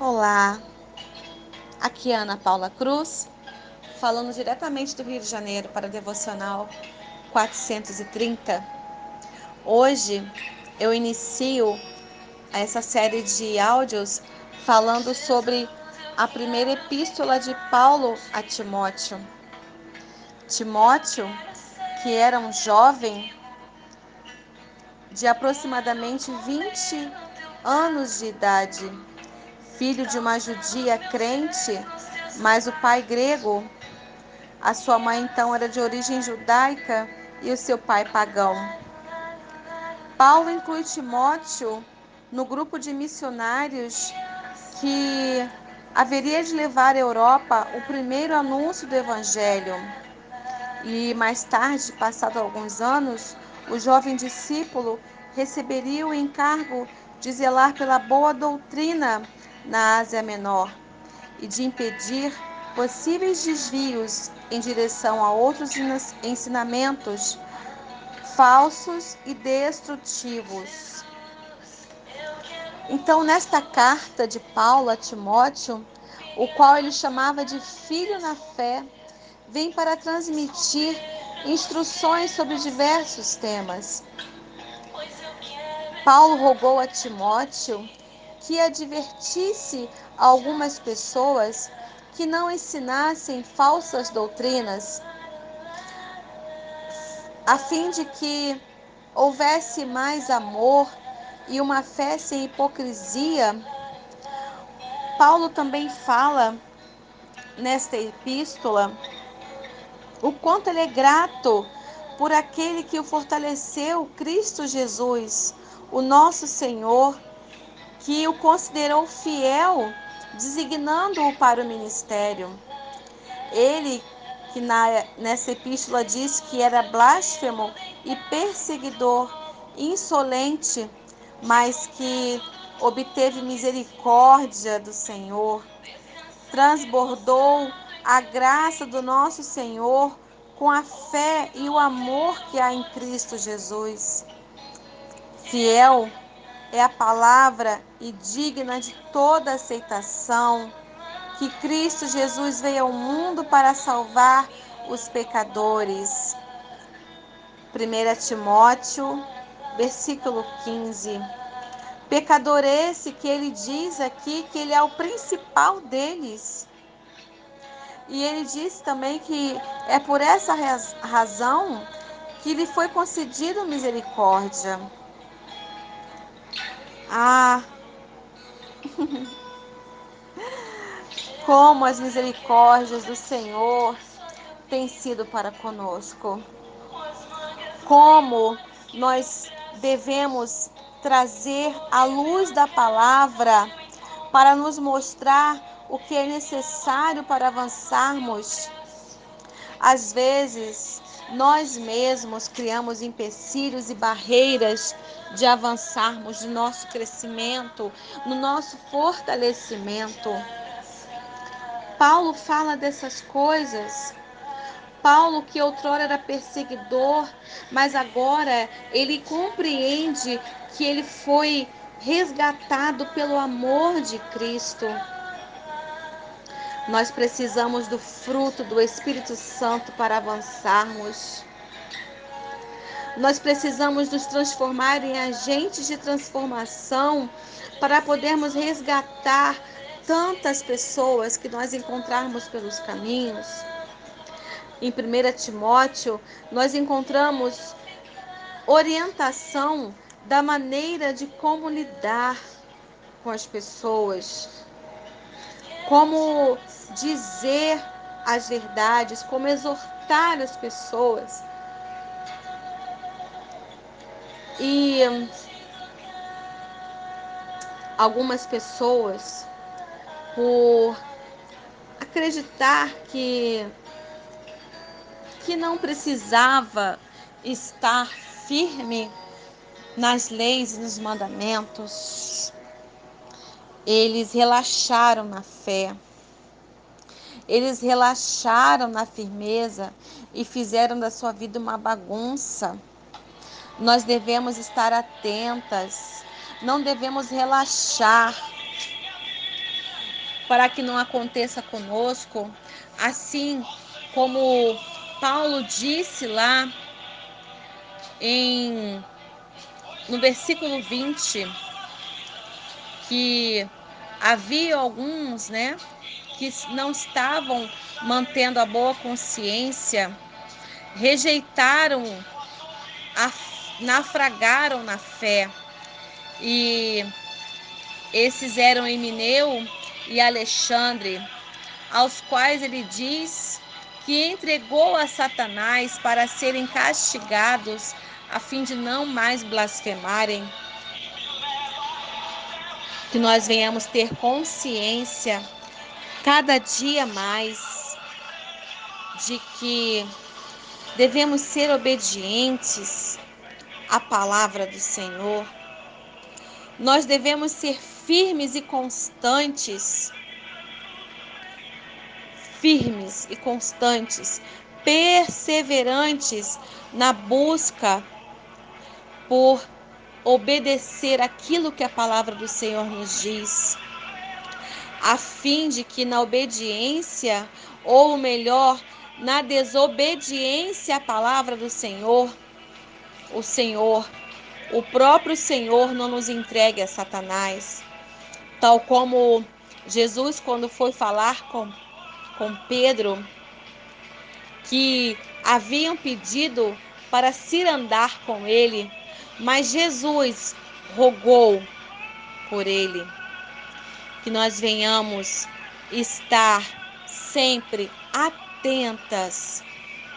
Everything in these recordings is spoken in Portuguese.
Olá, aqui é Ana Paula Cruz, falando diretamente do Rio de Janeiro para a Devocional 430. Hoje eu inicio essa série de áudios falando sobre a primeira epístola de Paulo a Timóteo. Timóteo, que era um jovem de aproximadamente 20 anos de idade, filho de uma judia crente, mas o pai grego. A sua mãe então era de origem judaica e o seu pai pagão. Paulo inclui Timóteo no grupo de missionários que haveria de levar à Europa o primeiro anúncio do evangelho. E mais tarde, passado alguns anos, o jovem discípulo receberia o encargo de zelar pela boa doutrina na Ásia Menor e de impedir possíveis desvios em direção a outros ensinamentos falsos e destrutivos. Então, nesta carta de Paulo a Timóteo, o qual ele chamava de filho na fé, vem para transmitir instruções sobre diversos temas. Paulo rogou a Timóteo que advertisse algumas pessoas que não ensinassem falsas doutrinas, a fim de que houvesse mais amor e uma fé sem hipocrisia. Paulo também fala nesta epístola o quanto ele é grato por aquele que o fortaleceu, Cristo Jesus, o nosso Senhor, que o considerou fiel, designando-o para o ministério. Ele, que na, nessa epístola diz que era blasfemo e perseguidor, insolente, mas que obteve misericórdia do Senhor, transbordou a graça do nosso Senhor com a fé e o amor que há em Cristo Jesus. Fiel é a palavra e digna de toda aceitação que Cristo Jesus veio ao mundo para salvar os pecadores. 1 Timóteo, versículo 15. Pecador esse que ele diz aqui que ele é o principal deles. E ele diz também que é por essa razão que lhe foi concedido misericórdia. Ah, como as misericórdias do Senhor têm sido para conosco. Como nós devemos trazer a luz da palavra para nos mostrar o que é necessário para avançarmos. Às vezes, nós mesmos criamos empecilhos e barreiras de avançarmos no nosso crescimento, no nosso fortalecimento. Paulo fala dessas coisas. Paulo, que outrora era perseguidor, mas agora ele compreende que ele foi resgatado pelo amor de Cristo. Nós precisamos do fruto do Espírito Santo para avançarmos. Nós precisamos nos transformar em agentes de transformação para podermos resgatar tantas pessoas que nós encontrarmos pelos caminhos. Em 1 Timóteo, nós encontramos orientação da maneira de como lidar com as pessoas, como dizer as verdades, como exortar as pessoas. E algumas pessoas, por acreditar que que não precisava estar firme nas leis e nos mandamentos, eles relaxaram na fé. Eles relaxaram na firmeza e fizeram da sua vida uma bagunça. Nós devemos estar atentas, não devemos relaxar. para que não aconteça conosco, assim como Paulo disse lá em no versículo 20 que havia alguns, né, que não estavam mantendo a boa consciência, rejeitaram, a, naufragaram na fé. E esses eram Emineu e Alexandre, aos quais ele diz que entregou a Satanás para serem castigados, a fim de não mais blasfemarem. Que nós venhamos ter consciência cada dia mais de que devemos ser obedientes à palavra do Senhor. Nós devemos ser firmes e constantes, firmes e constantes, perseverantes na busca por obedecer aquilo que a palavra do Senhor nos diz a fim de que na obediência, ou melhor, na desobediência à palavra do Senhor, o Senhor, o próprio Senhor não nos entregue a Satanás, tal como Jesus, quando foi falar com, com Pedro, que haviam pedido para se andar com ele, mas Jesus rogou por ele que nós venhamos estar sempre atentas,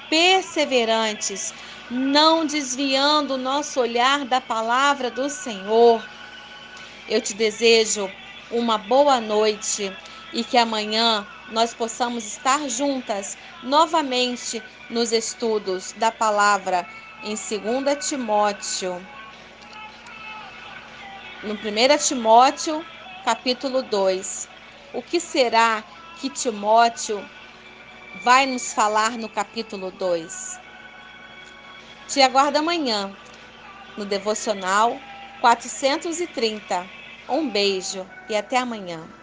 perseverantes, não desviando o nosso olhar da palavra do Senhor. Eu te desejo uma boa noite e que amanhã nós possamos estar juntas novamente nos estudos da palavra em 2 Timóteo. No 1 Timóteo capítulo 2. O que será que Timóteo vai nos falar no capítulo 2? Te aguardo amanhã no devocional 430. Um beijo e até amanhã.